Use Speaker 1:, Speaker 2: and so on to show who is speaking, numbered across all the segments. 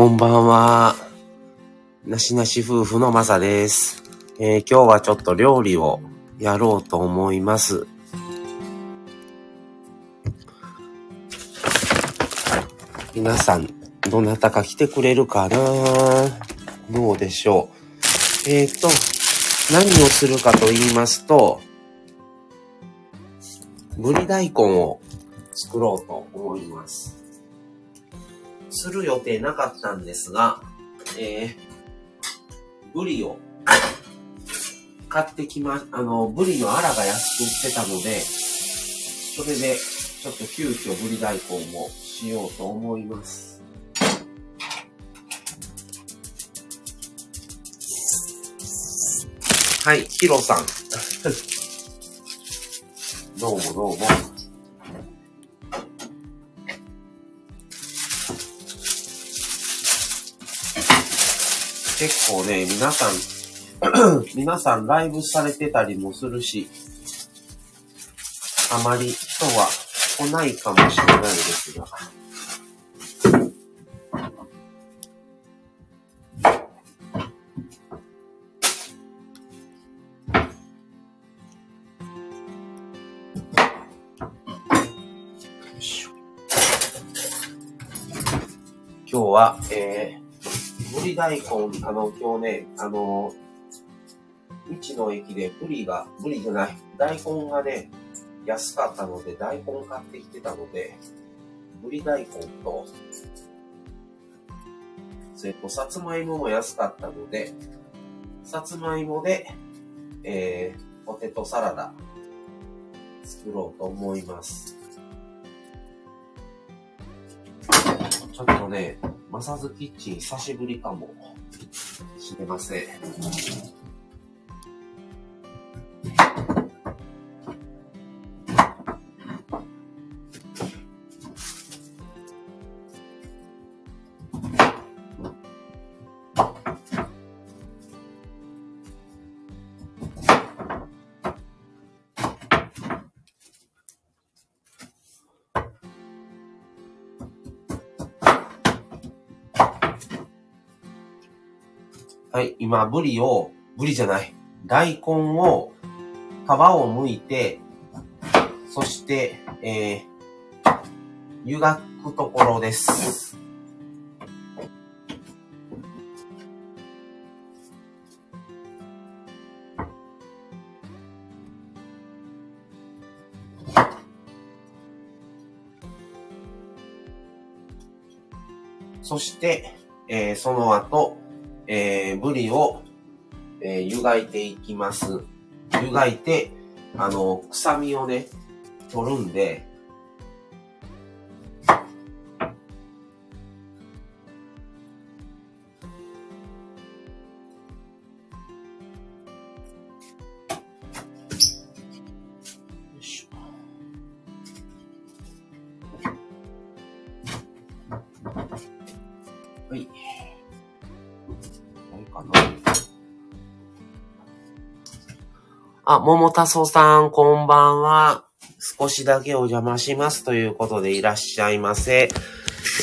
Speaker 1: こんばんは。なしなし夫婦のまさです、えー今日はちょっと料理をやろうと思います。皆さん、どなたか来てくれるかな？どうでしょう？えっ、と、何をするかと言いますと、ぶり大根を作ろうと思います。する予定なかったんですが、えー、ブリを買ってきま、あの、ブリのアラが安く売ってたので、それで、ちょっと急遽ブリ大根をしようと思います。はい、ヒロさん。どうもどうも。構ね、皆さん、皆さんライブされてたりもするし、あまり人は来ないかもしれないですが。大根、あの、今日ね、あの、道の駅でブリが、ブリじゃない、大根がね、安かったので、大根買ってきてたので、ぶり大根と、それと、さつまいもも安かったので、さつまいもで、えー、ポテトサラダ、作ろうと思います。ちょっとね、マサズキッチン久しぶりかもしれません。はい、今、ブリを、ブリじゃない、大根を、皮を剥いて、そして、えー、湯がくところです。そして、えーその後、えー、ブリを、えー湯がいていきます。湯がいて、あの、臭みをね、取るんで、あ、桃田そさん、こんばんは。少しだけお邪魔しますということでいらっしゃいませ。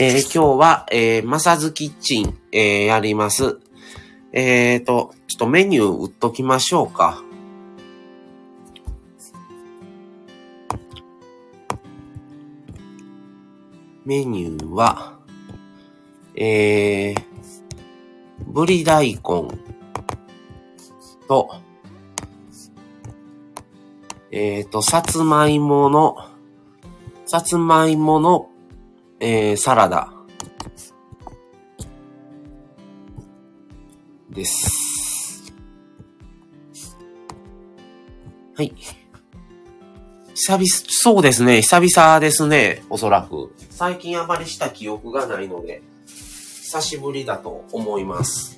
Speaker 1: えー今日は、えーマサズキッチン、えーやります。えーと、ちょっとメニュー打っときましょうか。メニューは、えー、ぶり大根と、えっ、と、さつまいもの、さつまいもの、えー、サラダです。はい。久々、そうですね。久々ですね。おそらく。最近あまりした記憶がないので、久しぶりだと思います。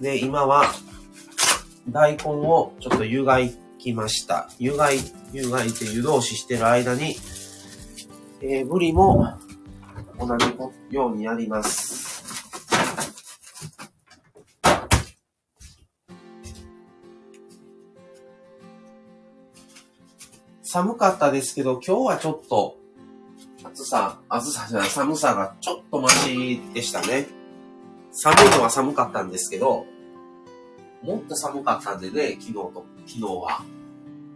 Speaker 1: で、今は、大根をちょっと湯がいきました。湯がい、湯がいて湯通ししてる間に、えー、ぶりも同じようにやります。寒かったですけど、今日はちょっと、暑さ、暑さじゃない、寒さがちょっとマシでしたね。寒いのは寒かったんですけど、もっと寒かったんでね、昨日と、昨日は。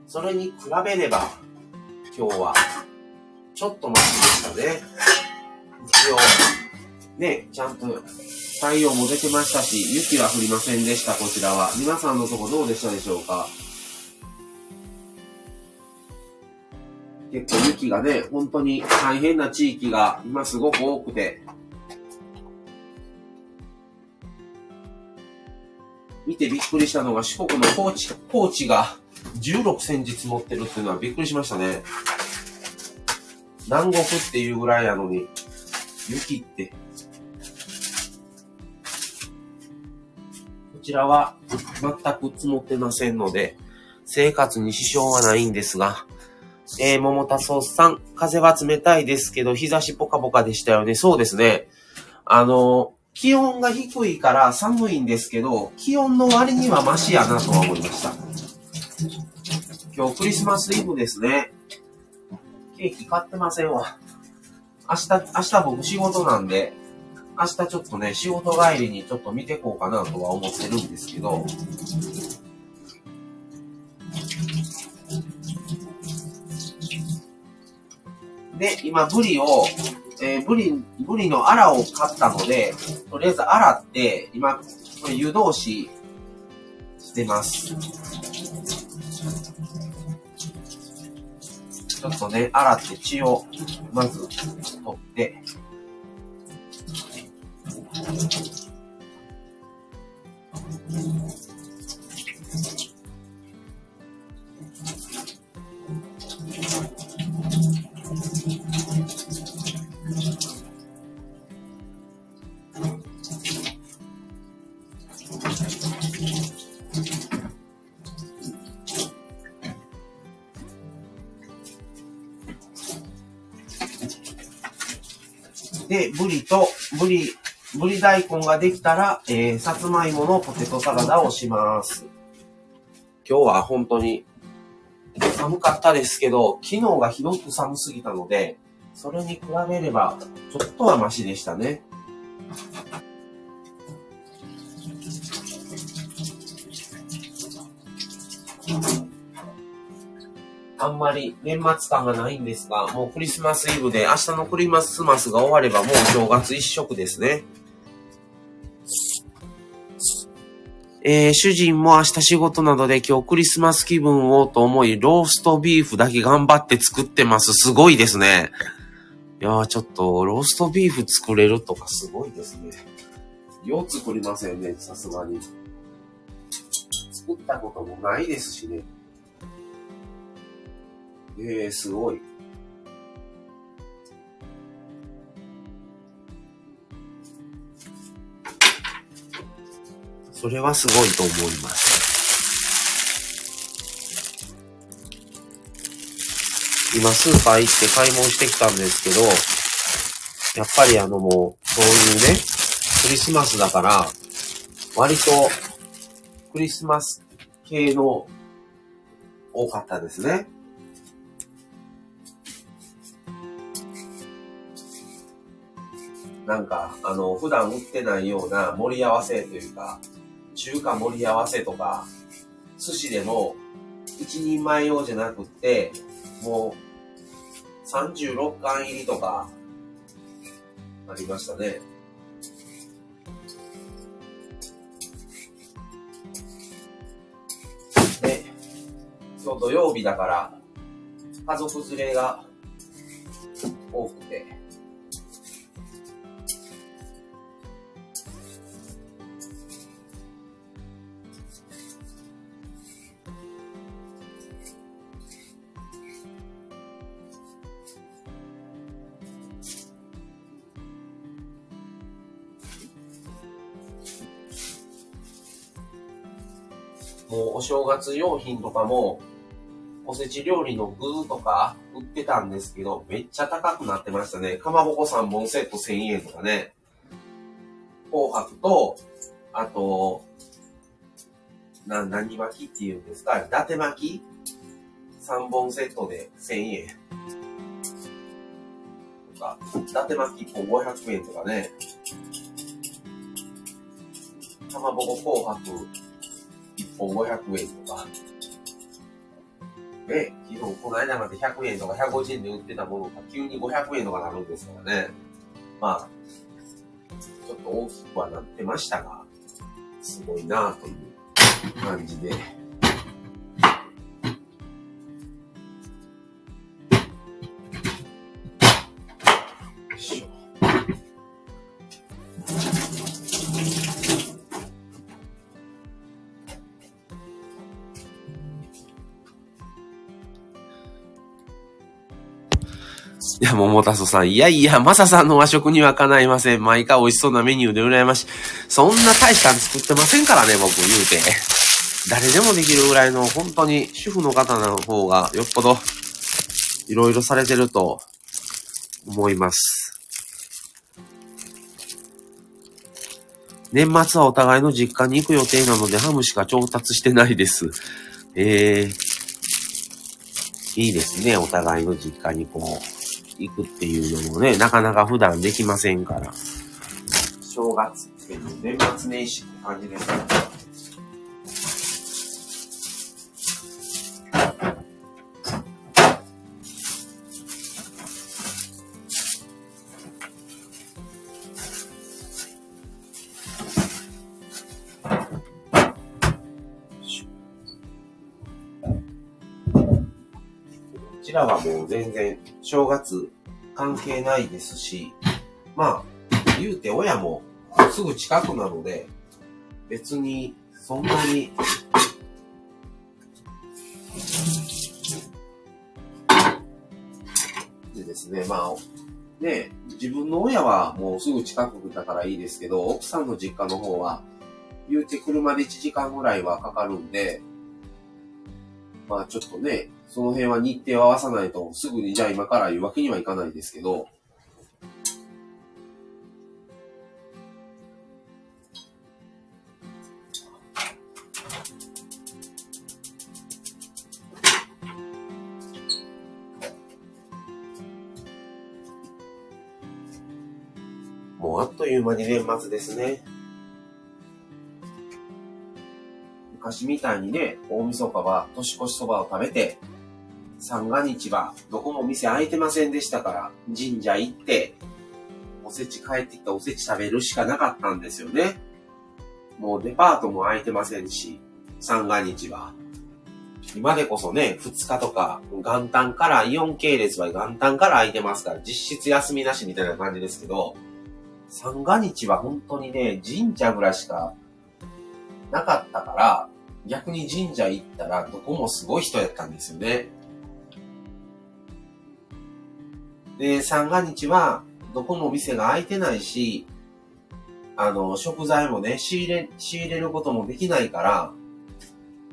Speaker 1: それに比べれば、今日は、ちょっとマシでしたね。一応、ね、ちゃんと太陽も出てましたし、雪は降りませんでした、こちらは。皆さんのとこどうでしたでしょうか？結構雪がね、本当に大変な地域が今すごく多くて、見てびっくりしたのが四国の高知、高知が16センチ積もってるっていうのはびっくりしましたね。南国っていうぐらいなのに、雪って。こちらは全く積もってませんので、生活に支障はないんですが、えー、桃田ソースさん、風は冷たいですけど、日差しポカポカでしたよね。そうですね。あの、気温が低いから寒いんですけど、気温の割にはマシやなとは思いました。今日クリスマスイブですね。ケーキ買ってませんわ。明日、明日僕仕事なんで、明日ちょっとね、仕事帰りにちょっと見てこうかなとは思ってるんですけど、で、今、ブリを、えー、ブリ、ブリのアラを買ったので、とりあえず洗って、今、これ湯通ししてます。ちょっとね、洗って血を、まず、取って、ブリと、ブリ、ブリ大根ができたら、えー、さつまいものポテトサラダをします。今日は本当に寒かったですけど、昨日がひどく寒すぎたので、それに比べれば、ちょっとはマシでしたね。あんまり年末感がないんですが、もうクリスマスイブで明日のクリスマスが終わればもう正月一色ですね。えー、主人も明日仕事などで今日クリスマス気分をと思い、ローストビーフだけ頑張って作ってます。すごいですね。いやー、ちょっと、ローストビーフ作れるとかすごいですね。よう作りませんね、さすがに。作ったこともないですしね。ええー、すごい。それはすごいと思います。今スーパー行って買い物してきたんですけど、やっぱりあのもう、そういうね、クリスマスだから、割とクリスマス系の多かったですね。なんか、あの、普段売ってないような盛り合わせというか、中華盛り合わせとか、寿司でも、一人前用じゃなくって、もう、36貫入りとか、ありましたね。で、今日土曜日だから、家族連れが多くて、お正月用品とかも、おせち料理の具とか売ってたんですけど、めっちゃ高くなってましたね。かまぼこ3本セット1000円とかね。紅白と、あと、な、何巻きっていうんですか伊達巻き3本セットで1000円。とか、伊達巻き1本500円とかね。かまぼこ紅白本500円とか。ね、昨日この間まで100円とか150円で売ってたものが急に500円とかなるんですからね。まあ、ちょっと大きくはなってましたが、すごいなという感じで。いや、桃太郎さん。いやいや、マサさんの和食にはかないません。毎回美味しそうなメニューで羨ましい。そんな大したん作ってませんからね、僕言うて。誰でもできるぐらいの、本当に主婦の方の方がよっぽど、いろいろされてると思います。年末はお互いの実家に行く予定なので、ハムしか調達してないです。ええー、いいですね。お互いの実家にこう。行くっていうのもね、なかなか普段できませんから。正月っていう年末年始って感じですね。ちらはもう全然正月関係ないですし、まあ、言うて親もすぐ近くなので、別にそんなに、でですね、まあ、ね、自分の親はもうすぐ近くだからいいですけど、奥さんの実家の方は、言うて車で1時間ぐらいはかかるんで、まあちょっとね、その辺は日程を合わさないと、すぐにじゃあ今から言うわけにはいかないですけど、もうあっという間に年末ですね。昔みたいにね、大晦日は年越しそばを食べて、三が日はどこも店開いてませんでしたから、神社行って、おせち帰ってきたおせち食べるしかなかったんですよね。もうデパートも開いてませんし、三が日は。今でこそね、二日とか、元旦から、イオン系列は元旦から空いてますから、実質休みなしみたいな感じですけど、三が日は本当にね、神社ぐらいしかなかったから、逆に神社行ったらどこもすごい人やったんですよね。で、三が日は、どこも店が開いてないし、あの、食材もね、仕入れ、仕入れることもできないから、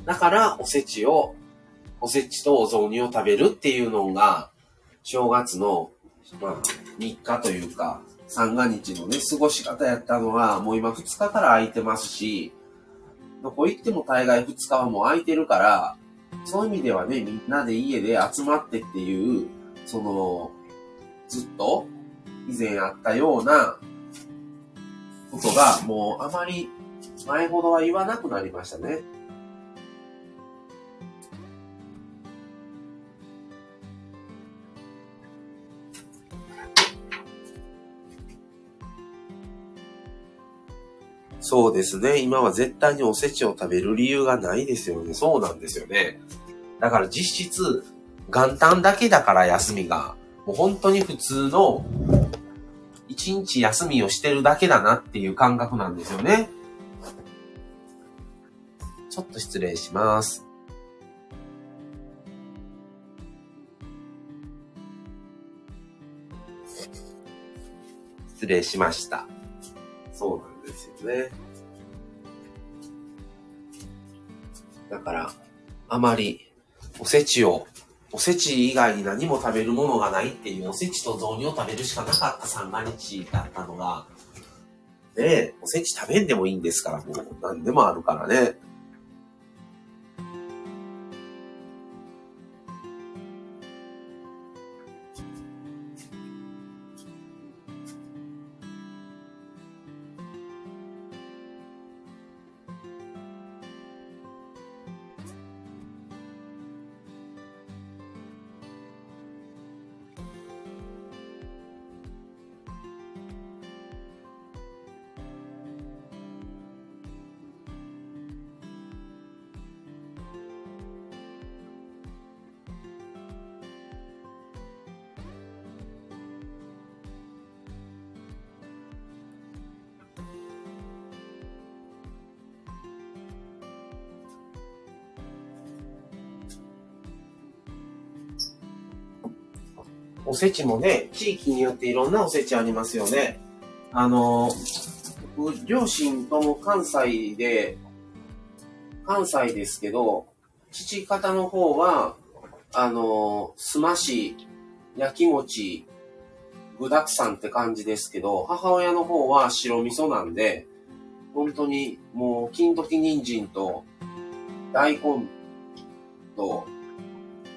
Speaker 1: だからおせちを、おせちとお雑煮を食べるっていうのが、正月の、まあ、日課というか、三が日のね、過ごし方やったのは、もう今2日から空いてますし、どこ行っても大概2日はもう空いてるから、そういう意味ではね、みんなで家で集まってっていう、その、ずっと以前あったようなことがもうあまり前ほどは言わなくなりましたね。そうですね。今は絶対におせちを食べる理由がないですよね。そうなんですよね。だから実質、元旦だけだから休みがもう本当に普通の一日休みをしてるだけだなっていう感覚なんですよね。ちょっと失礼します。失礼しました。そうなんですよね。だから、あまりおせちをおせち以外に何も食べるものがないっていう、おせちと雑煮を食べるしかなかった三が日だったのが、ねおせち食べんでもいいんですから、もう何でもあるからね。せちもね、地域によっていろんなおせちありますよね。あの、両親とも関西で、関西ですけど、父方の方は、あの、すまし、焼き餅、具沢山って感じですけど、母親の方は白味噌なんで、本当にもう金時人参と大根と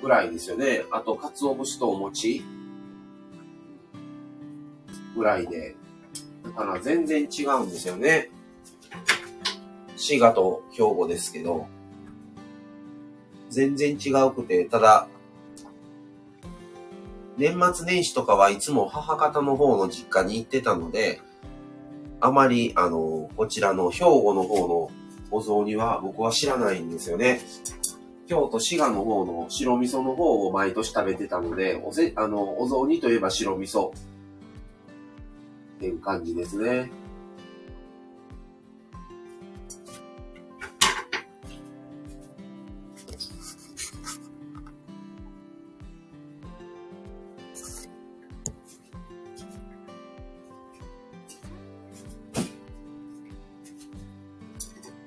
Speaker 1: ぐらいですよね。あと、鰹節とお餅ぐらいで。だから全然違うんですよね。滋賀と兵庫ですけど。全然違うくて、ただ、年末年始とかはいつも母方の方の実家に行ってたので、あまり、あの、こちらの兵庫の方のお雑煮は僕は知らないんですよね。京都滋賀の方の白味噌の方を毎年食べてたので、おせ、あの、お雑煮といえば白味噌っていう感じですね。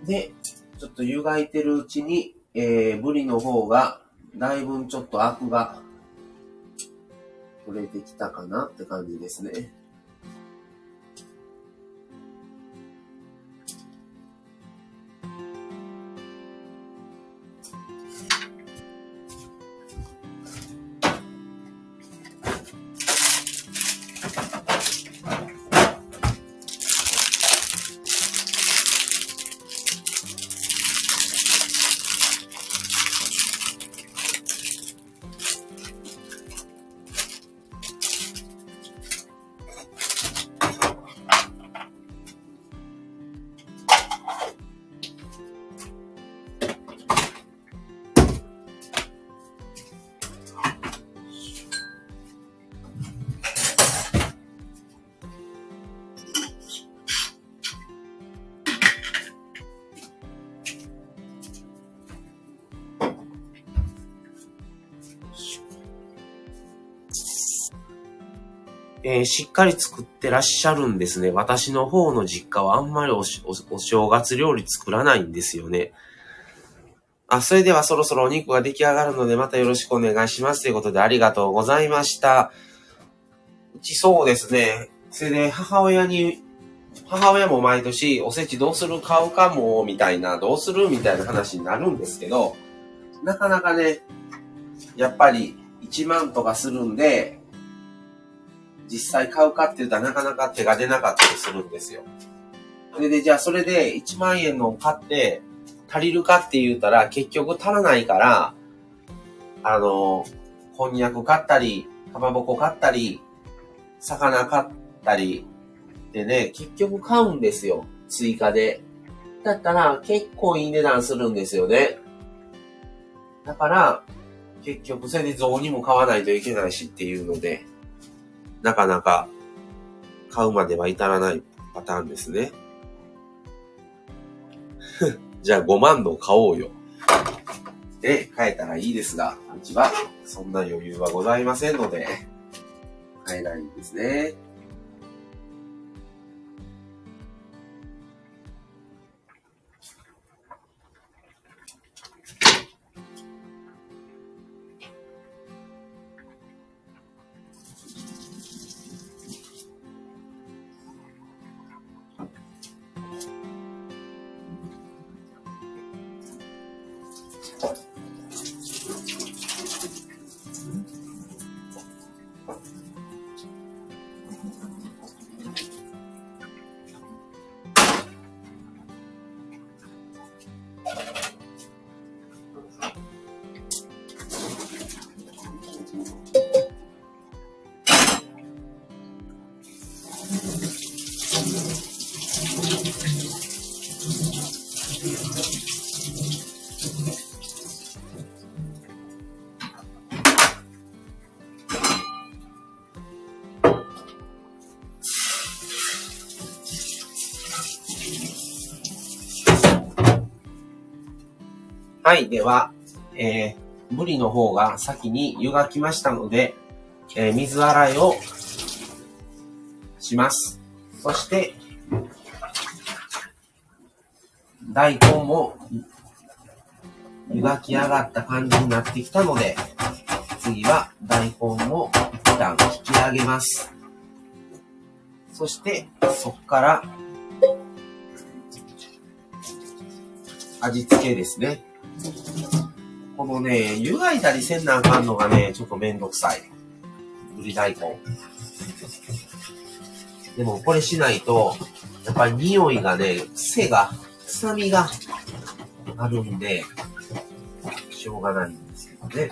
Speaker 1: で、ちょっと湯がいてるうちに、えー、ブリの方が、だいぶちょっとアクが取れてきたかなって感じですね。えー、しっかり作ってらっしゃるんですね。私の方の実家はあんまりおお正月料理作らないんですよね。あ、それではそろそろお肉が出来上がるのでまたよろしくお願いしますということでありがとうございました。うちそうですね。それで母親に、母親も毎年おせちどうする買うかも、みたいな、どうするみたいな話になるんですけど、なかなかね、やっぱり1万とかするんで、実際買うかって言ったらなかなか手が出なかったりするんですよ。それで、じゃあそれで1万円の買って足りるかって言ったら結局足らないから、あの、こんにゃく買ったり、かまぼこ買ったり、魚買ったり、でね、結局買うんですよ。追加で。だったら結構いい値段するんですよね。だから、結局それで雑煮も買わないといけないしっていうので、なかなか買うまでは至らないパターンですね。じゃあ5万の買おうよ。で、買えたらいいですが、うちはそんな余裕はございませんので、買えないんですね。え?はい。では、えー、ブリの方が先に湯がきましたので、えー、水洗いをします。そして、大根も湯がき上がった感じになってきたので、次は大根を一旦引き上げます。そして、そこから、味付けですね。こね、湯がいたりせんなあかんのがね、ちょっとめんどくさい。ぶり大根。でもこれしないと、やっぱり匂いがね、癖が、臭みがあるんで、しょうがないんですけどね。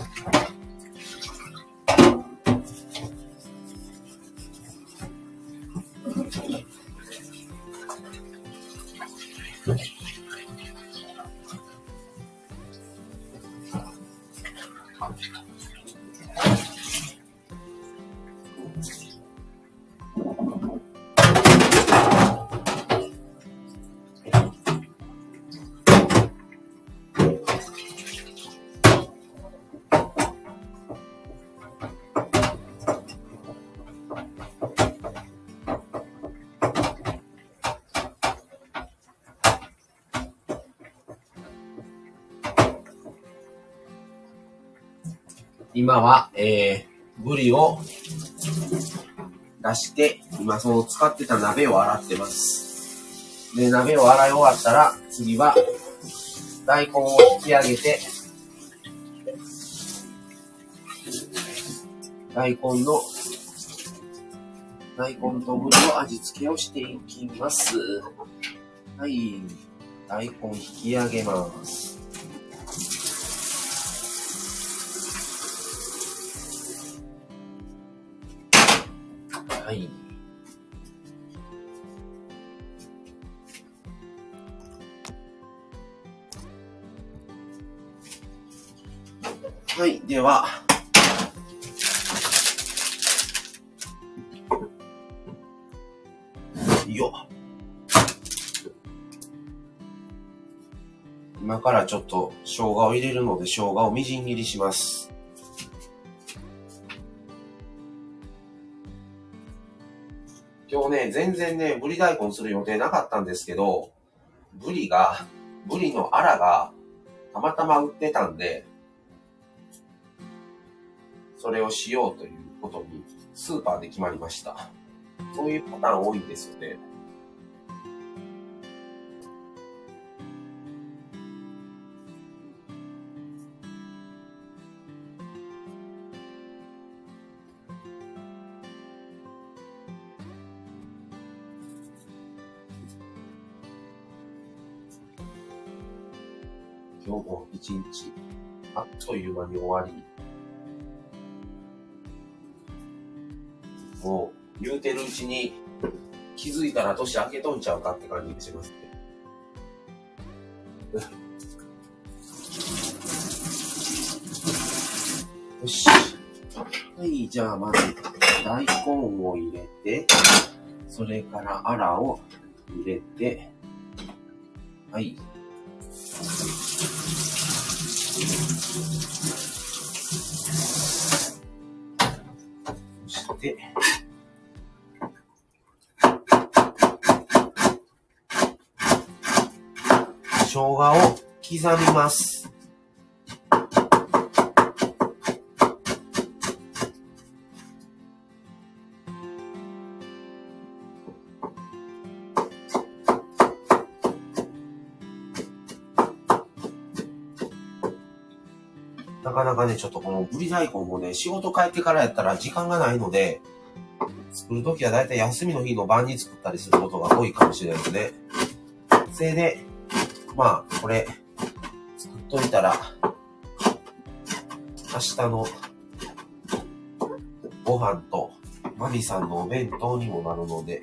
Speaker 1: 今は、えー、ブリを出して、今その使ってた鍋を洗ってます。で、鍋を洗い終わったら、次は、大根を引き上げて、大根の、大根とブリの味付けをしていきます。はい。大根引き上げます。では、よ今からちょっと生姜を入れるので生姜をみじん切りします。今日ね、全然ね、ぶり大根する予定なかったんですけど、ぶりが、ぶりのアラがたまたま売ってたんで、れをしようということにスーパーで決まりました。そういうパターン多いんですよね。今日も一日、あっという間に終わり、もう、言うてるうちに、気づいたら年明けとんちゃうかって感じがしますね。よし。はい、じゃあまず、大根を入れて、それからアラを入れて、はい。刻みます。なかなかね、ちょっとこのぶり大根もね、仕事帰ってからやったら時間がないので、作るときはだいたい休みの日の晩に作ったりすることが多いかもしれないですね。それで、まあ、これ、といたら、明日のご飯と、マミさんのお弁当にもなるので、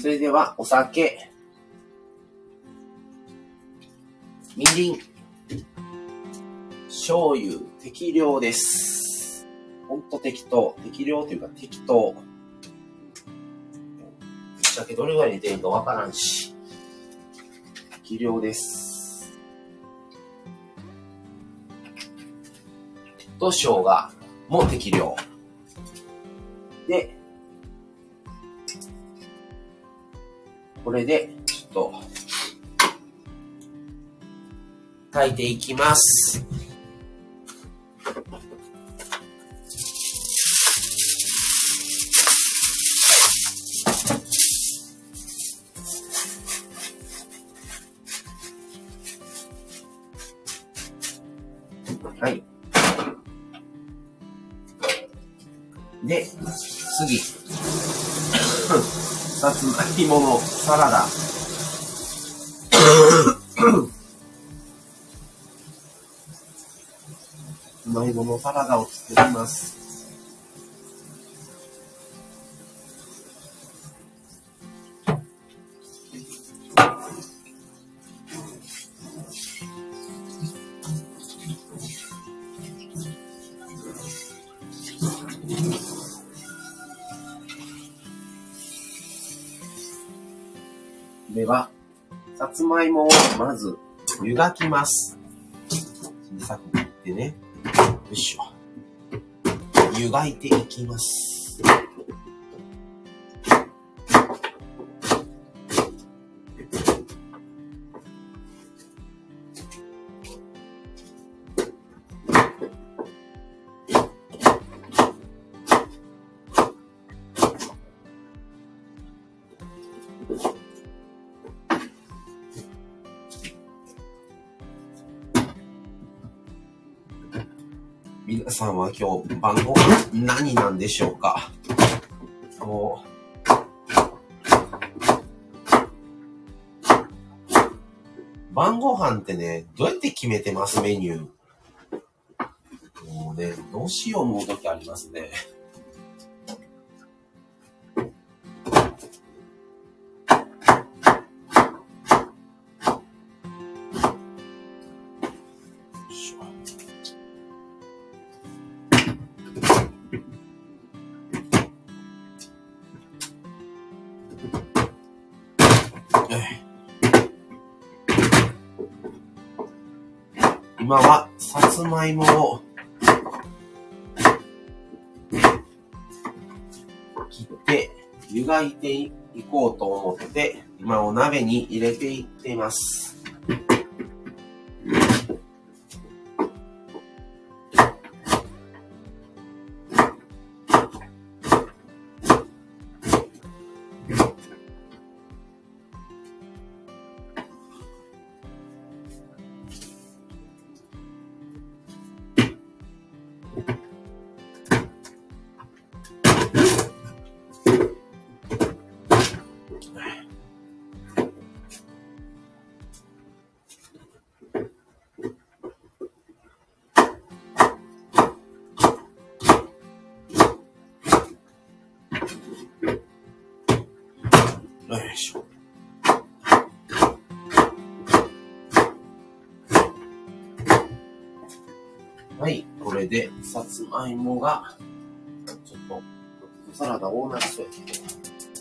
Speaker 1: それでは、お酒、みりん、醤油、適量です。ほんと適当。適量というか適当。ぶっちゃけどれぐらい入れてるかわからんし。適量です。と、生姜も適量。これで、ちょっと、炊いていきます。サラダ。まいものサラダをます。小さく切ってね。よいしょ。湯がいていきます。皆さんは今日晩ご飯何なんでしょうか？もう、晩ご飯ってね、どうやって決めてます？メニュー。もうね、どうしよう思う時ありますね。に入れていっています。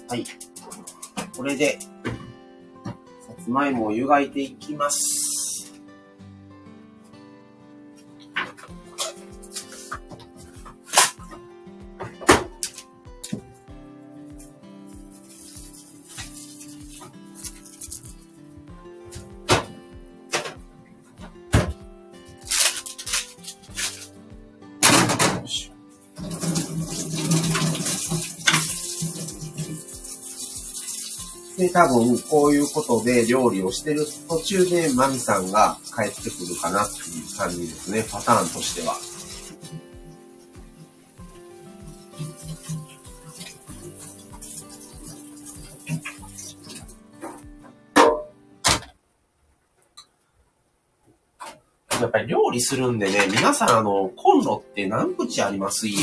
Speaker 1: はい。これで、さつまいもを湯がいていきます。多分、こういうことで料理をしてる途中で、マミさんが帰ってくるかなっていう感じですね。パターンとしては。やっぱり料理するんでね、皆さんあの、コンロって何口あります？家。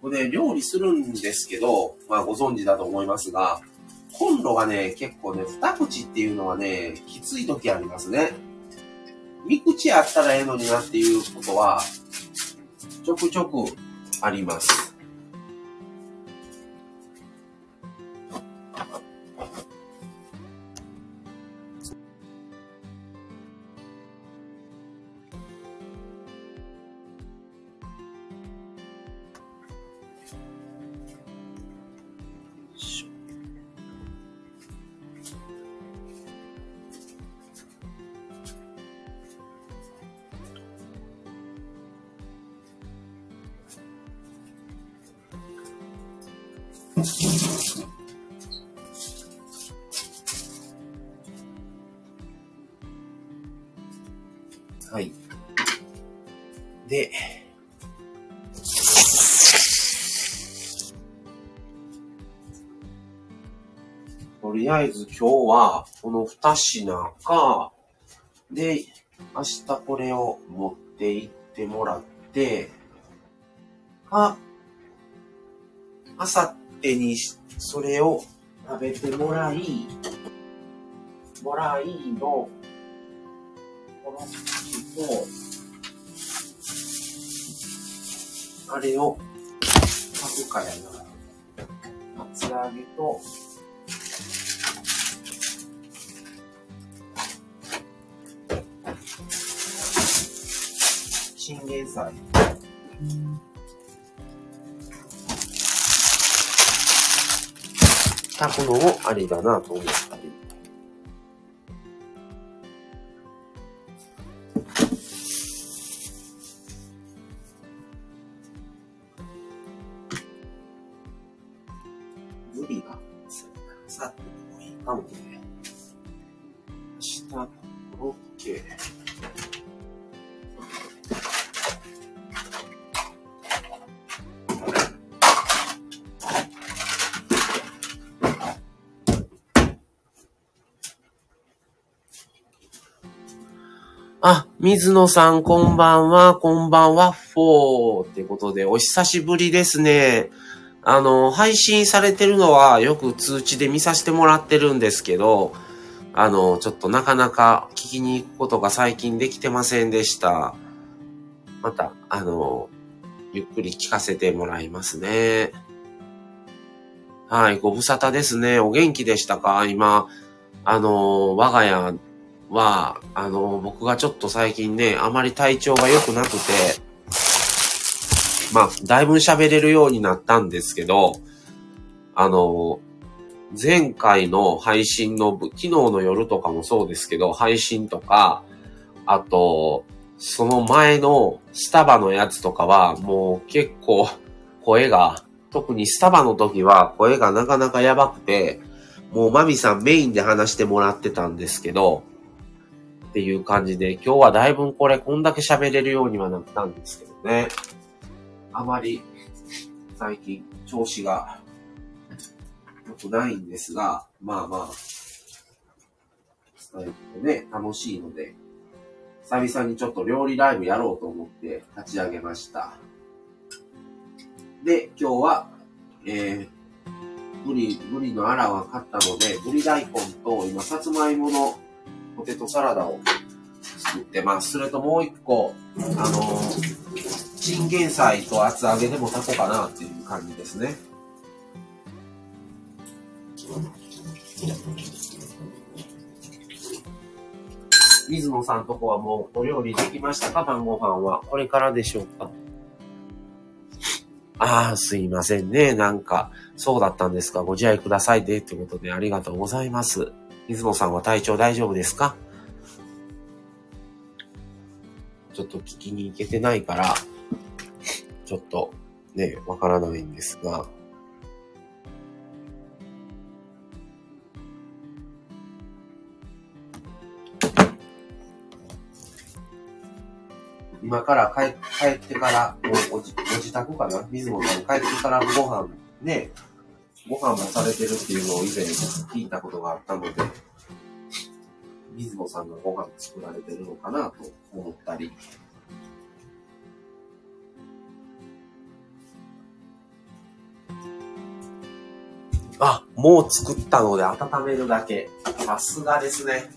Speaker 1: 僕ね、料理するんですけど、まあご存知だと思いますが、コンロがね、結構ね、二口っていうのはね、きつい時ありますね。三口あったらええのになっていうことは、ちょくちょくあります。とりあえず今日はこの二品か、で、明日これを持って行ってもらって、か、あさってにそれを食べてもらい、もらいの、この時と、あれを、炊くかやな。厚揚げと、チンゲン菜。炊くのもありだなと思ったり。水野さん、こんばんは、こんばんは、フォーってことで、お久しぶりですね。あの、配信されてるのはよく通知で見させてもらってるんですけど、あの、ちょっとなかなか聞きに行くことが最近できてませんでした。また、あの、ゆっくり聞かせてもらいますね。はい、ご無沙汰ですね。お元気でしたか？今、あの、我が家は、あの、僕がちょっと最近ね、あまり体調が良くなくて、まあ、だいぶ喋れるようになったんですけど、あの、前回の配信の、昨日の夜とかもそうですけど、配信とか、あと、その前のスタバのやつとかは、もう結構声が、特にスタバの時は声がなかなかやばくて、もうマミさんメインで話してもらってたんですけど、っていう感じで、今日はだいぶこれ、こんだけ喋れるようにはなったんですけどね。あまり、最近、調子が良くないんですが、まあまあ、伝えてね、楽しいので、久々にちょっと料理ライブやろうと思って立ち上げました。で、今日は、えー、ブリ、ブリのアラは買ったので、ブリ大根と今、さつまいものポテトサラダを作ってます。それともう一個、あのー、チンゲン菜と厚揚げでも炊こうかなっていう感じですね。水野さんとこはもうお料理できましたか晩ご飯は？これからでしょうかああ、すいませんね。なんか、そうだったんですか。ご自愛くださいで、ということでありがとうございます。水野さんは体調大丈夫ですか？ちょっと聞きに行けてないから、ちょっとね、わからないんですが、今から帰帰ってから、おおご自宅かな？水野さん帰ってからご飯ね、ご飯もされてるっていうのを以前聞いたことがあったので、水野さんがご飯作られてるのかなと思ったり。あ、もう作ったので温めるだけ。さすがですね。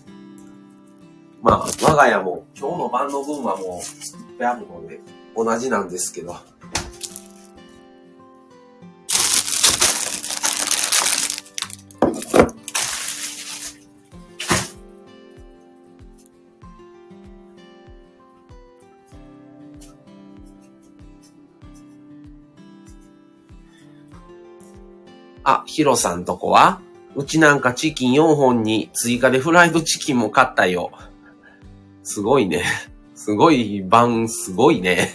Speaker 1: まあ、我が家も今日の晩の分はもう作ってあるので、同じなんですけど。ヒロさんとこはうちなんかチキン4本に追加でフライドチキンも買ったよ。すごいね。すごい晩、すごいね。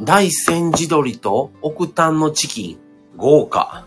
Speaker 1: 大山地鶏と奥丹のチキン。豪華。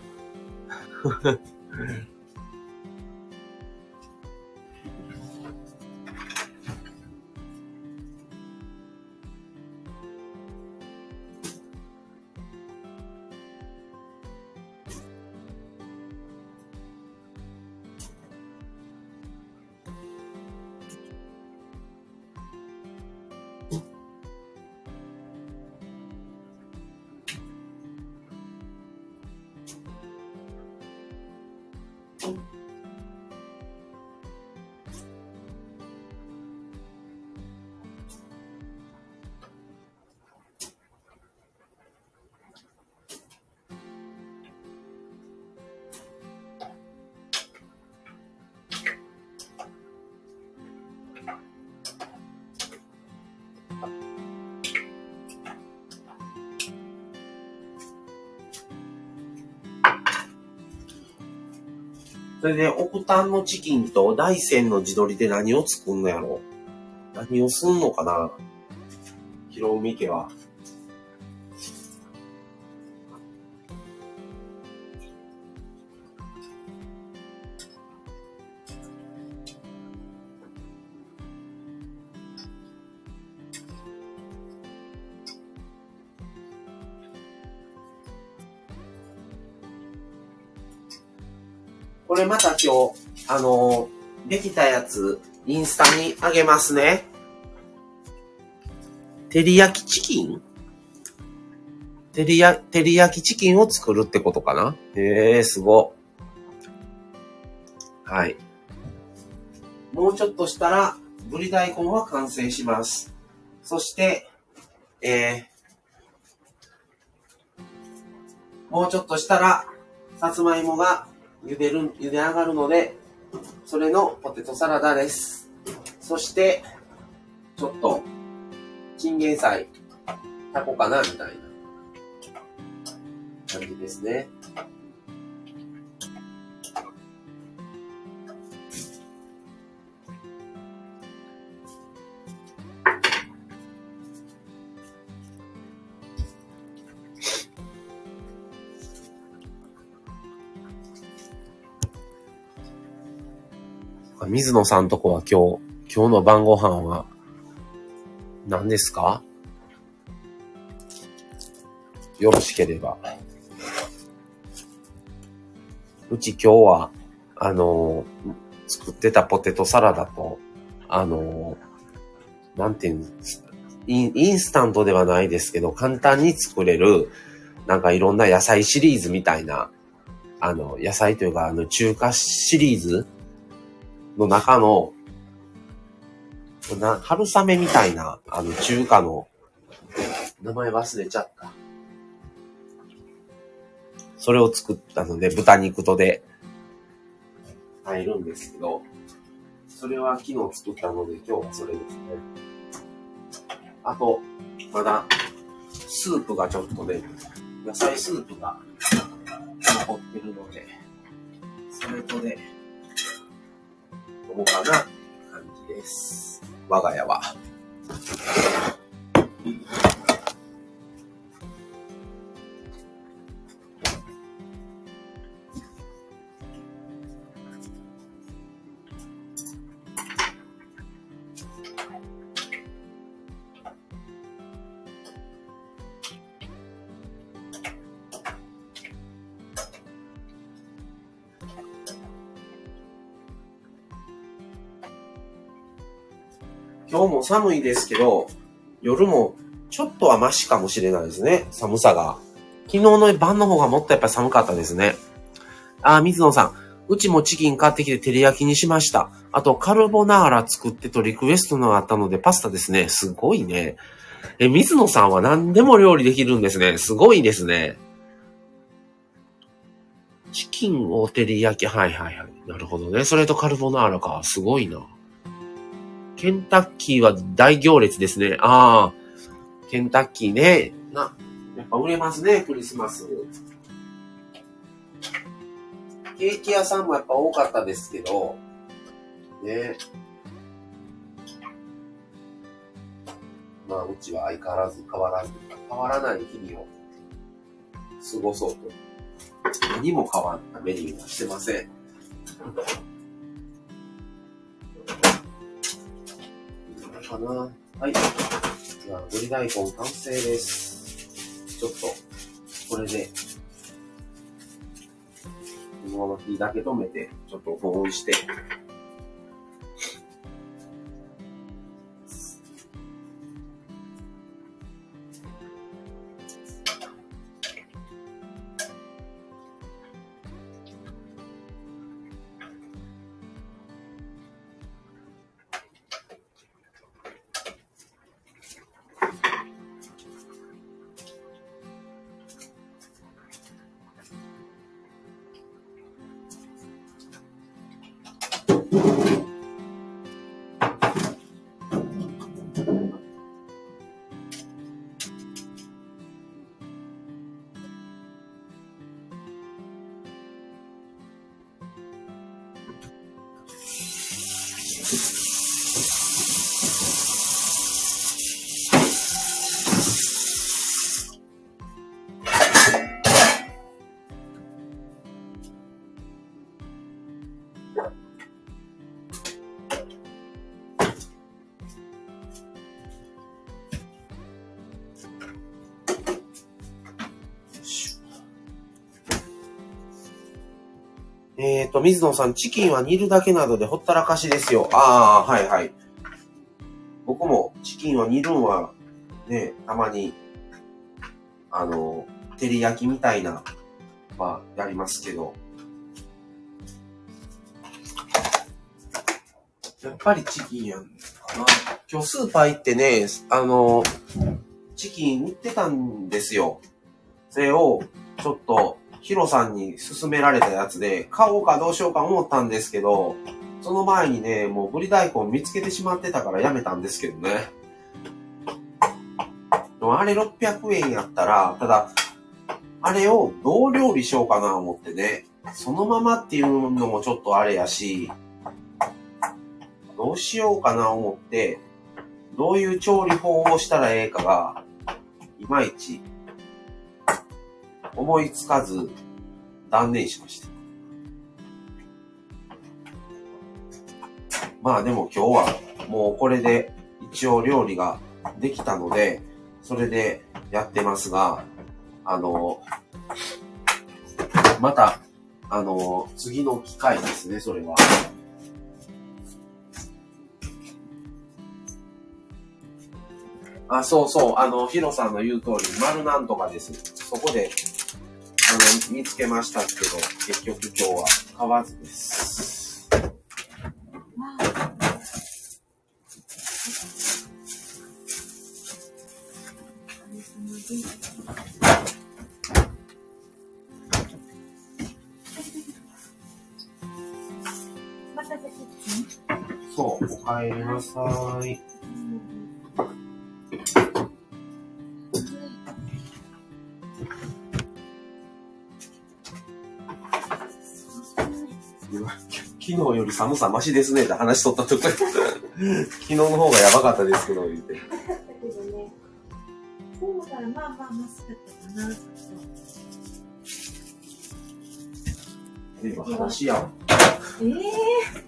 Speaker 1: それで、奥端のチキンと大山の地鶏で何を作んのやろ何をすんのかなひろみ家は。あのー、できたやつ、インスタにあげますね。照り焼きチキン？照りや、照り焼きチキンを作るってことかな？へえー、すご。はい。もうちょっとしたら、ぶり大根は完成します。そして、えー、もうちょっとしたら、さつまいもが茹でる、茹で上がるので、それのポテトサラダです。そして、ちょっと、チンゲン菜、タコかなみたいな感じですね。水野さんとこは今日、今日の晩ご飯は、何ですか？よろしければ。うち今日は、あの作ってたポテトサラダと、あのなんていうんですインインスタントではないですけど、簡単に作れる、なんかいろんな野菜シリーズみたいな、あの、野菜というか、あの、中華シリーズの中の、な、春雨みたいな、あの、中華の、名前忘れちゃった。それを作ったので、豚肉とで。入るんですけど、それは昨日作ったので今日はそれですね。あと、まだ、スープがちょっとね、野菜スープが残ってるので、それとで、飲もかな、感じです。我が家は。今日も寒いですけど、夜もちょっとはマシかもしれないですね。寒さが。昨日の晩の方がもっとやっぱ寒かったですね。あ、水野さん。うちもチキン買ってきて照り焼きにしました。あと、カルボナーラ作ってとリクエストのあったので、パスタですね。すごいね。え、水野さんは何でも料理できるんですね。すごいですね。チキンを照り焼き。はいはいはい。なるほどね。それとカルボナーラか。すごいな。ケンタッキーは大行列ですね。ああ、ケンタッキーね。な、やっぱ売れますね、クリスマス。ケーキ屋さんもやっぱ多かったですけど、ね。まあ、うちは相変わらず変わらず、変わらない日々を過ごそうと。何も変わったメニューはしてません。かな。はい。じゃあ、ぶり大根完成です。ちょっと、これで、このまま火だけ止めて、ちょっと保温して、えっ、ー、と、水野さん、チキンは煮るだけなどでほったらかしですよ。ああ、はいはい。僕もチキンは煮るんは、ね、たまに、あの、照り焼きみたいな、まあ、やりますけど。やっぱりチキンやん。今日スーパー行ってね、あの、チキン売ってたんですよ。それを、ちょっと、ヒロさんに勧められたやつで、買おうかどうしようか思ったんですけど、その前にね、もうブリ大根見つけてしまってたからやめたんですけどね。でもあれ600円やったら、ただ、あれをどう料理しようかな思ってね、そのままっていうのもちょっとあれやし、どうしようかな思って、どういう調理法をしたらええかが、いまいち思いつかず断念しました。まあでも今日はもうこれで一応料理ができたので、それでやってますが、あの、また、あの、次の機会ですね、それは。あ、そうそう、あの、ヒロさんの言う通り、丸なんとかです。そこで、あの、見つけましたけど、結局今日は買わずです。そう、おかえりなさい。昨日より寒さマシですねって話しとったとこ昨日の方がやばかったですけど、言って。
Speaker 2: だけどね、そうだからまあまあマスクとかな。
Speaker 1: 今話やん。
Speaker 2: ええー。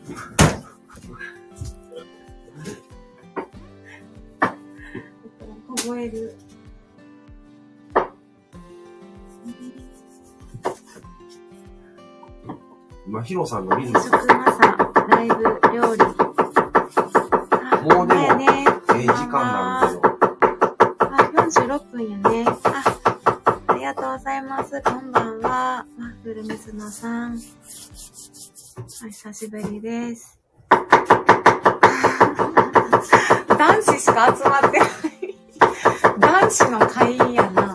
Speaker 1: ヒロさんの見るの
Speaker 2: 食マサ、ライブ料理。あ
Speaker 1: もうでも
Speaker 2: ね。
Speaker 1: ええ時間なんだけど。
Speaker 2: あ、46分やね。あ、ありがとうございます。こんばんは。ワッフル水野さん。お久しぶりです。男子しか集まってない。男子の会員やな。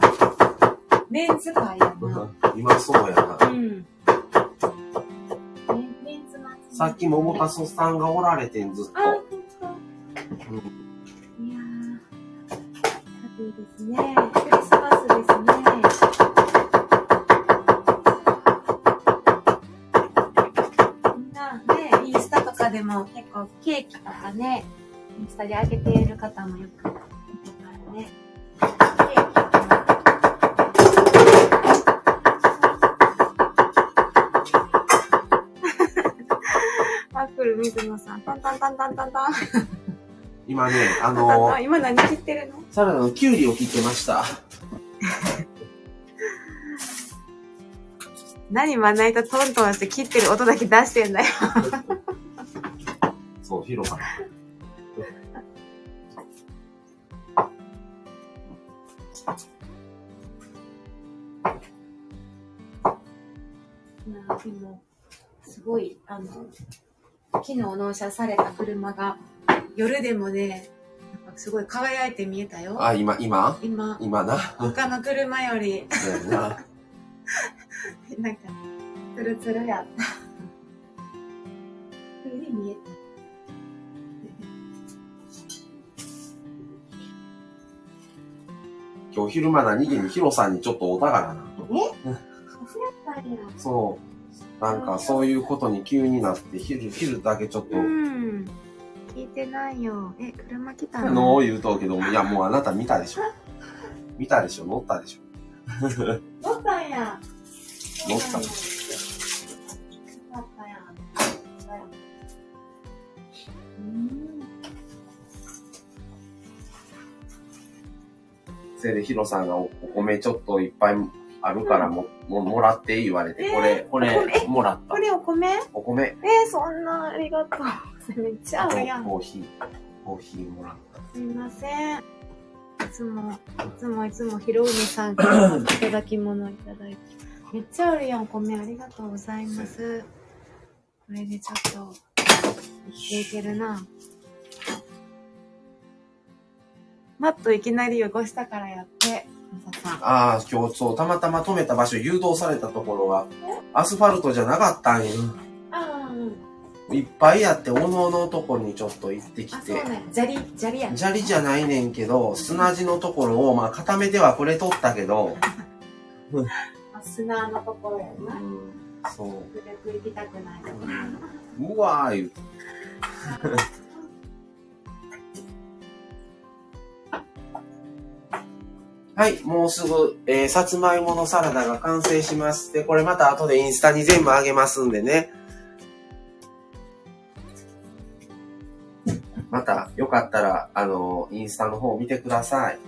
Speaker 2: メンズ会やな。
Speaker 1: 今そうやさっき桃太郎さんがおられてん、ずっと。
Speaker 2: あ。いやー、ハッピーですね。クリスマスですね。みんなね、インスタとかでも結構ケーキとかね、インスタであげている方もよくタンタンタンタンタンタン。
Speaker 1: 今ね、あの
Speaker 2: あ、今何切ってるの？
Speaker 1: サラダのキュウリを切ってました。
Speaker 2: 何まな板トントンして切ってる音だけ出してんだよ。
Speaker 1: そう、ヒロさん。
Speaker 2: いやでも、すごい、あの、昨日納車された車が、夜でもね、すごい輝いて見えたよ。
Speaker 1: あ、今、今？
Speaker 2: 今、
Speaker 1: 今な？
Speaker 2: 他の車より、
Speaker 1: そうやな。
Speaker 2: なんか、ツルツルやった。風に見えた。
Speaker 1: 今日昼間何気にヒロさんにちょっとお宝な。
Speaker 2: そうやったんや。
Speaker 1: そう。なんかそういうことに急になって、昼、昼だけちょっと、
Speaker 2: うん。聞いてないよ。え、車来た
Speaker 1: あ
Speaker 2: の
Speaker 1: の言うとうけど、いや もうあなた見たでしょ。見たでしょ？乗ったでしょ？
Speaker 2: 乗ったんや。
Speaker 1: 乗った
Speaker 2: ん。うん。
Speaker 1: それでヒロさんがおお米ちょっといっぱいあるからも、ももらって言われて、
Speaker 2: えー
Speaker 1: これ、これもらった
Speaker 2: こ。れお米？え
Speaker 1: お米
Speaker 2: ー、そんな、ありがとう。めっちゃあるやん。
Speaker 1: コーヒー、コーヒーもらった。
Speaker 2: すいません。いつも、いつもいつもひろうみさんからいただき物いただいて。めっちゃあるやん、お米ありがとうございます。これでちょっと、生きていけるな。マットいきなり汚したからやって。
Speaker 1: ああ、今日そう、たまたま止めた場所、誘導されたところが、アスファルトじゃなかったんよ。
Speaker 2: あ
Speaker 1: いっぱいあって、おのおのとこにちょっと行ってきて。
Speaker 2: ね。砂利、砂利や。
Speaker 1: 砂利じゃないねんけど、砂地のところを、まあ、固めてはこれ取ったけど、
Speaker 2: あ砂のところや
Speaker 1: う
Speaker 2: な。
Speaker 1: ん、そう。
Speaker 2: く行きたくない。
Speaker 1: うわー言う はい、もうすぐ、えー、さつまいものサラダが完成します。で、これまた後でインスタに全部あげますんでね。また、よかったら、あの、インスタの方を見てくださ。い。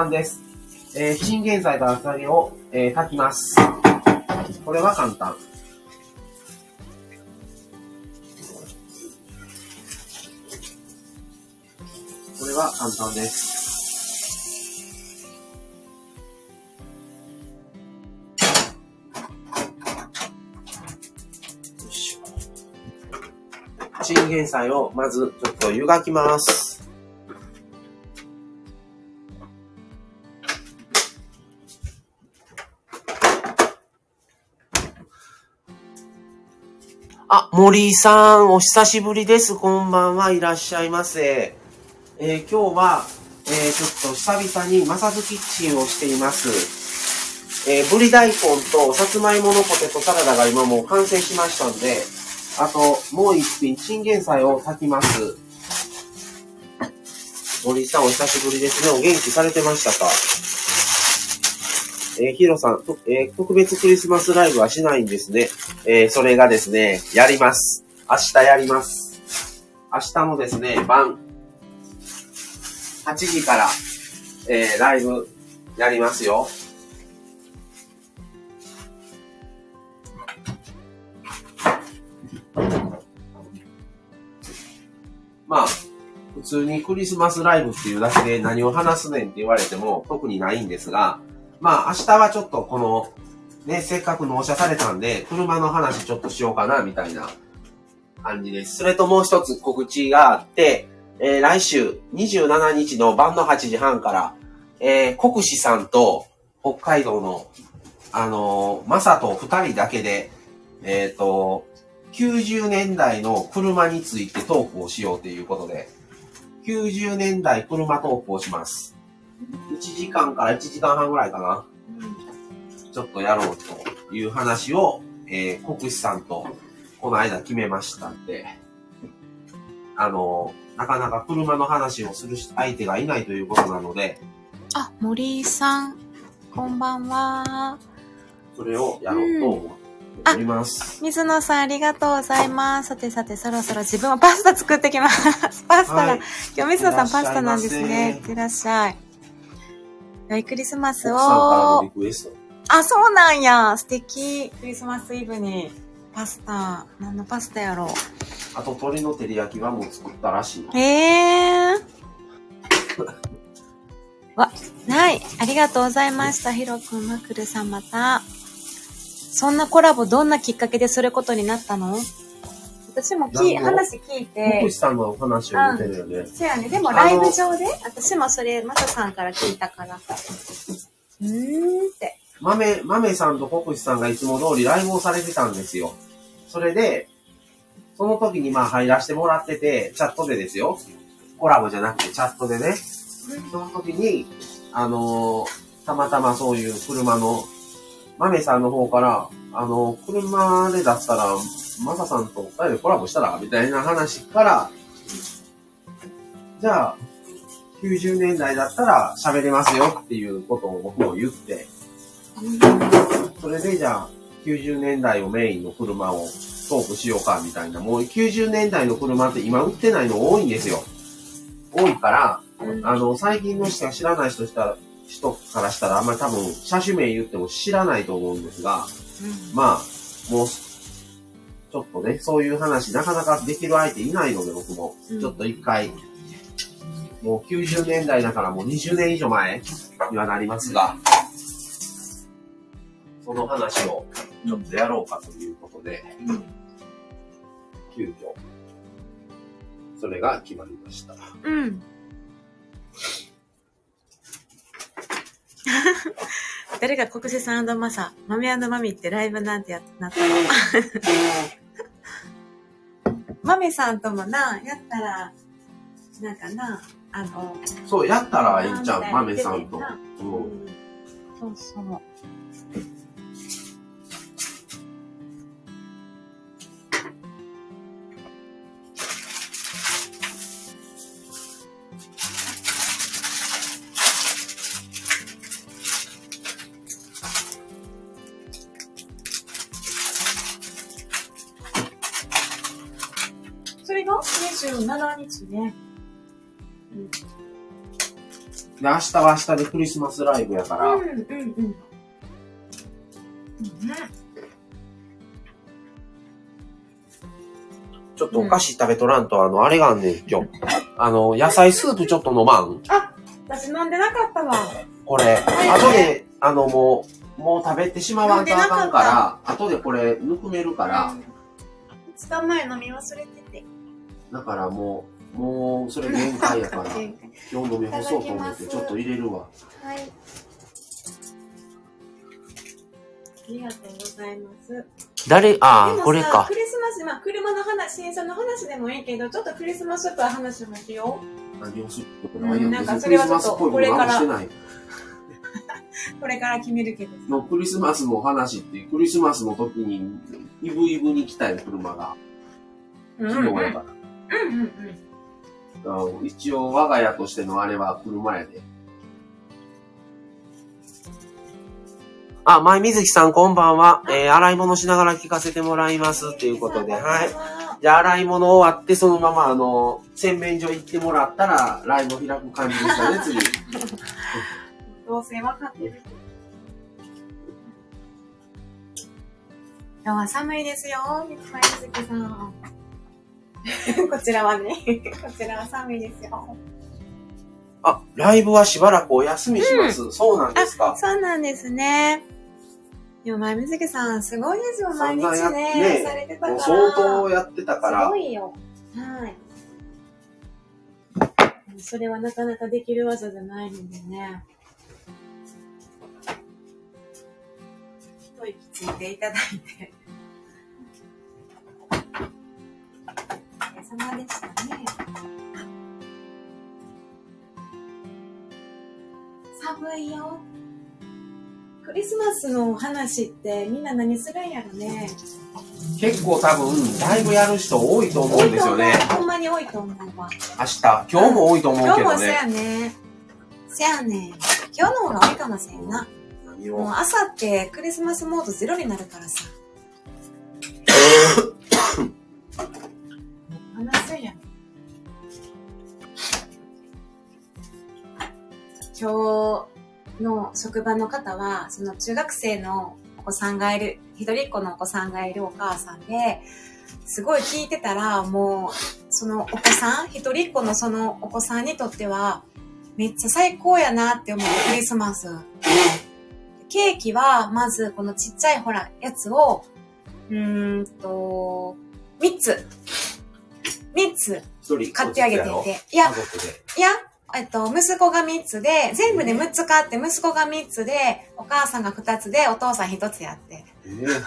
Speaker 1: もう簡単です。えー、チンゲン菜と厚揚げを、えー炊きます。これは簡単。これは簡単です。チンゲン菜をまずちょっと湯がきます。森さん、お久しぶりです。こんばんは。いらっしゃいませ。えー今日は、えーちょっと久々にマサズキッチンをしています。えー、ぶり大根とさつまいものポテトサラダが今もう完成しましたんで、あと、もう一品、チンゲン菜を炊きます。森さん、お久しぶりですね。お元気されてましたか？えーヒロさん、とえー特別クリスマスライブはしないんですね。えーそれがですね、やります。明日やります。明日のですね、晩、8時から、えーライブやりますよ。まあ、普通にクリスマスライブっていうだけで何を話すねんって言われても特にないんですが、まあ明日はちょっとこの、ね、せっかく納車されたんで、車の話ちょっとしようかな、みたいな感じです。それともう一つ告知があって、えー来週27日の晩の8時半から、えー国士さんと北海道の、あのーマサと二人だけで、えっ、と、90年代の車についてトークをしようということで、90年代車トークをします。1時間から1時間半ぐらいかな。ちょっとやろうという話を、えー、国士さんとこの間決めましたんで、あの、なかなか車の話をする相手がいないということなので、
Speaker 2: あ、森井さん、こんばんは。
Speaker 1: それをやろうと思ってす。
Speaker 2: 水野さん、ありがとうございます。さてさて、そろそろ自分はパスタ作ってきます。パスタだ。
Speaker 1: はい
Speaker 2: 今日水野さんパスタなんですね。いってらっしゃい。良いクリスマスを。あ、そうなんや。素敵。クリスマスイブにパスタ。何のパスタやろう。
Speaker 1: あと鶏の照り焼きはもう作ったらしい。
Speaker 2: へえー。わ、はい。ありがとうございました。ヒロくん、マクルさんまた。そんなコラボどんなきっかけですることになったの？私もき話聞いて
Speaker 1: 国、士さんの話を見てるよね。
Speaker 2: そうやね。でもライブ上で私もそれ、マサさんから聞いたから。うーんって。
Speaker 1: 豆、豆さんと国士さんがいつも通りライブをされてたんですよ。それで、その時にまあ入らせてもらってて、チャットでですよ。コラボじゃなくてチャットでね。その時に、あのーたまたまそういう車の、豆さんの方から、あの車でだったら、マサさんと二人でコラボしたらみたいな話から、じゃあ、90年代だったら喋れますよっていうことを僕も言って、それでじゃあ、90年代をメインの車をトークしようかみたいな、もう90年代の車って今売ってないの多いんですよ。多いから、あの、最近の人が知らない人したら、人からしたらあんまり多分、車種名言っても知らないと思うんですが、まあ、もう、ちょっとね、そういう話なかなかできる相手いないので僕も、
Speaker 2: うん
Speaker 1: ちょっと一回、もう90年代だからもう20年以上前にはなりますが、その話をちょっとやろうかということで、
Speaker 2: うん
Speaker 1: 急遽、それが決まりました。
Speaker 2: うん。誰が国士さんマサ、マミマミってライブなんてやなったの？マミさんともな、やったら、なんかな、あの、
Speaker 1: そう、やったらええんちゃう？
Speaker 2: なん
Speaker 1: 豆さんと。
Speaker 2: う
Speaker 1: うん
Speaker 2: ん。そうそう。27日ね。うん。
Speaker 1: で、明日は明日でクリスマスライブやから、
Speaker 2: うんうんうん。うん
Speaker 1: ちょっとお菓子食べとらんと、あの、あれがあんねん、今日。あの、野菜スープちょっと飲まん？
Speaker 2: 私飲んでなかったわ。
Speaker 1: これ、
Speaker 2: はい
Speaker 1: 後で、あの、もう、もう食べてしまわんとあかんから、後でこれ、ぬくめるから、
Speaker 2: 2日前飲み忘れてて。
Speaker 1: だからもう、もう、それ限界やから、
Speaker 2: はい。
Speaker 1: 今日飲み干そうと思って、ちょっと入れるわ。
Speaker 2: ありがとうございます。
Speaker 1: 誰、あ
Speaker 2: でもさ
Speaker 1: これか
Speaker 2: ク。リスマス、まあ、車の話、新車の話でもいいけど、ちょっとクリスマスっぽい話もしよ
Speaker 1: 何をすること
Speaker 2: うん
Speaker 1: な？いやん
Speaker 2: なんか
Speaker 1: 別にクリス
Speaker 2: それはちょっと
Speaker 1: マスっぽいこと何もしてない。
Speaker 2: う。これから決めるけどさ。
Speaker 1: のクリスマスの話って、クリスマスの時に、イブイブに来たよ、車が。
Speaker 2: うん
Speaker 1: 昨日やから。
Speaker 2: うんうんうん。
Speaker 1: あの一応、我が家としてのあれは車やで。あ、前水木さんこんばんは。えー、洗い物しながら聞かせてもらいますっていうことで、はい。
Speaker 2: い。
Speaker 1: じゃあ、洗い物終わって、そのまま、あの、洗面所行ってもらったら、ライブ開く感じでしたね、次。
Speaker 2: どうせ分かってる。今日は寒いですよ、みつまゆずきさん。こちらはね、こちらは寒いですよ。
Speaker 1: あ、ライブはしばらくお休みします。そうなんですか。
Speaker 2: そうなんですね。でも、前水木さん、すごいですよ、毎日ね、
Speaker 1: ね
Speaker 2: されてたから。
Speaker 1: 相当やってたから
Speaker 2: すご。いよ。はい。それはなかなかできる技じゃないのでね。一息ついていただいて。様でしたね。寒いよ。クリスマスの話ってみんな何するんやろね。
Speaker 1: 結構多分、ライブやる人多いと思うんですよね。
Speaker 2: ほんまに多いと思うわ。
Speaker 1: 明日。今日も多いと思うけど
Speaker 2: 今日もせや
Speaker 1: ね。
Speaker 2: ね。せやねん。今日の方が多いかもしれんな。もう朝ってクリスマスモードゼロになるからさ。今日の職場の方は、その中学生のお子さんがいる、一人っ子のお子さんがいるお母さんで、すごい聞いてたら、もう、そのお子さん、一人っ子のそのお子さんにとっては、めっちゃ最高やなって思うクリスマス。ケーキは、まず、このちっちゃいほら、やつを、うーんと、3つ。3つ買ってあげて
Speaker 1: 一つや
Speaker 2: て。いや。いや、えっと、息子が3つで、全部で6つ買って、息子が3つで、お母さんが2つで、お父さん1つやって。
Speaker 1: えー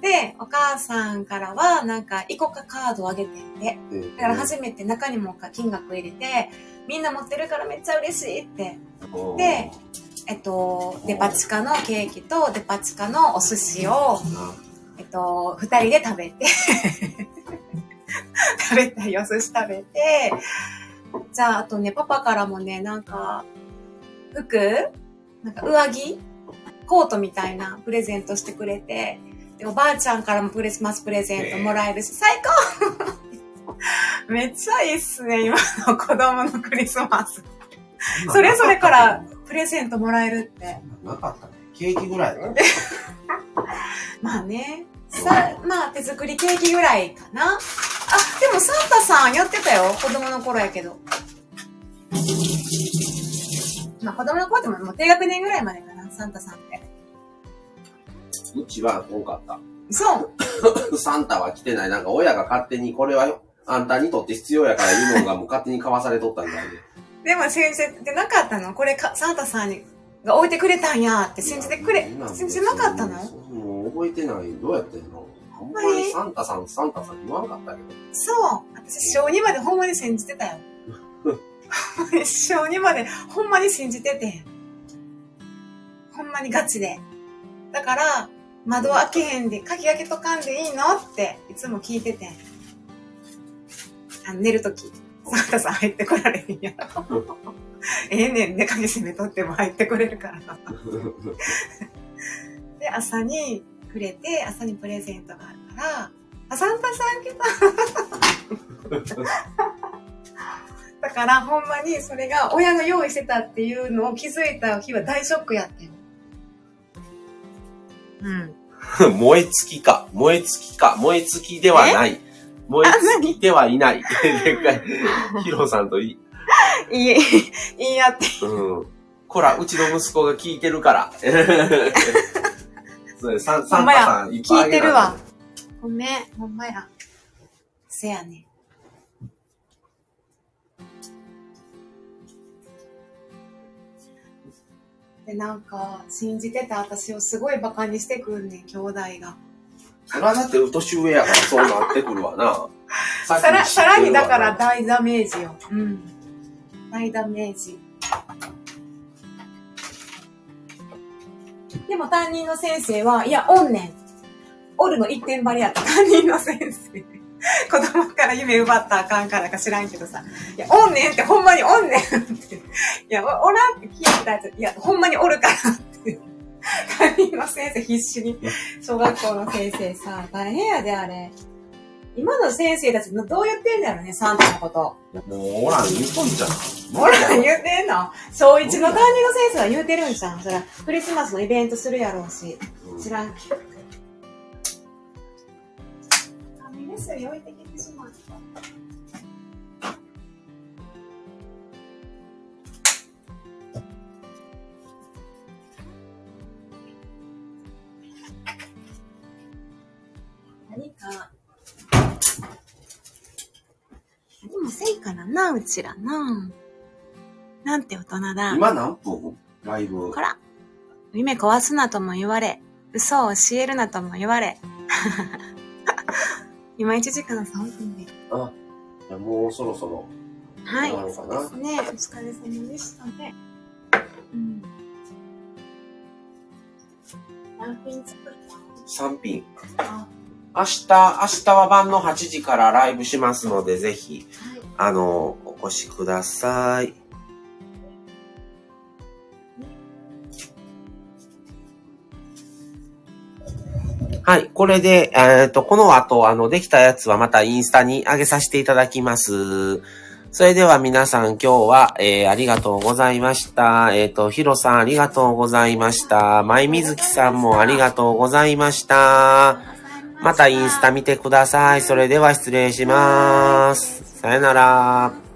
Speaker 2: で、お母さんからは、なんか、イコカカードをあげてんで。
Speaker 1: えー
Speaker 2: だから初めて中にも金額入れて、みんな持ってるからめっちゃ嬉しいって。で、えっと、デパ地下のケーキとデパ地下のお寿司を、えっと、二人で食べて、食べたいお寿司食べて、じゃあ、あとね、パパからもね、なんか、服？なんか上着？コートみたいなプレゼントしてくれて、で、おばあちゃんからもクリスマスプレゼントもらえるし、最高 めっちゃいいっすね、今の子供のクリスマス。それぞれからプレゼントもらえるって。
Speaker 1: なかったね。ケーキぐらいだ。
Speaker 2: まあね。さ、まあ手作りケーキぐらいかな。あ、でもサンタさんやってたよ。子供の頃やけど。まあ子供の頃でももう低学年ぐらいまでかな、サンタさんって。
Speaker 1: うちは多かった。
Speaker 2: そう？
Speaker 1: サンタは来てない。なんか親が勝手にこれはよあんたにとって必要やから言うのがもう勝手に買わされとったみたいで。
Speaker 2: でも信じてなかったの？これか、サンタさんにが置いてくれたんやって信じてくれ、信じてなかったの？
Speaker 1: もう覚えてない。どうやってんの？あんまりサンタさん、サンタさん言わんかったけど。
Speaker 2: そう。私、小2までほんまに信じてたよ。小2までほんまに信じてて。ほんまにガチで。だから、窓開けへんで、鍵開けとかんでいいのって、いつも聞いてて。あの寝るとき、サンタさん入ってこられへんやろ。ええねんね、鍵閉めとっても入ってこれるから。で、朝にくれて、朝にプレゼントがあるから、あ、サンタさん来た。だから、ほんまにそれが親が用意してたっていうのを気づいた日は大ショックやってん。うん。
Speaker 1: 燃え尽きか。燃え尽きか。燃え尽きではない。燃え尽きてはいない。でっかい。ヒロさんとい、
Speaker 2: いい、いいやって。
Speaker 1: うん。こら、うちの息子が聞いてるから。それ、サンサンタ
Speaker 2: ほんまや
Speaker 1: さんいっぱいあ
Speaker 2: 聞い
Speaker 1: げな
Speaker 2: てるわ。ごめん、ほんまや。せやね。で、なんか、信じてた私をすごい馬鹿にしてくんねん、兄弟が。
Speaker 1: それはだって、う年上やからそうなってくるわな。さ
Speaker 2: さら、さらにだから
Speaker 1: だ。
Speaker 2: 大ダメージよ。うん。大ダメージ。でも担任の先生は、いや、おんねん。おるの一点張りやった担任の先生。子供から夢奪ったらあかんからか知らんけどさ。いや、おんねんってほんまにおんねんって。いや、おらんって聞いたやつ、いや、ほんまにおるからって。担任の先生必死に。小学校の先生さ、大変やで、あれ。今の先生たちどう言ってんだろうね、サンタのこと。
Speaker 1: もう、おらん言うとんじゃん。
Speaker 2: ほら、言うてんの？小一の担任の先生は言うてるんじゃん。そら、クリスマスのイベントするやろうし。
Speaker 1: うん
Speaker 2: 知らん。紙メス置いてな、うちらな。なんて大人だ。
Speaker 1: 今何分？ライブ
Speaker 2: こ。ら、夢壊すなとも言われ、嘘を教えるなとも言われ。今1時間3分で。
Speaker 1: あ、じゃあもうそろそろ。
Speaker 2: はい。そう
Speaker 1: な
Speaker 2: ですね。お疲れ様でしたね。うん。何品作った
Speaker 1: 3品。
Speaker 2: あ、
Speaker 1: 明日、明日は晩の8時からライブしますので、ぜひ、
Speaker 2: はい。
Speaker 1: あの、お越しください。はい。これで、えっ、と、この後、あの、できたやつはまたインスタに上げさせていただきます。それでは皆さん今日は、えーありがとうございました。えっ、と、ヒロさんありがとうございました。まいみずきさんもありがとうございました。またインスタ見てください。それでは失礼します。さよなら。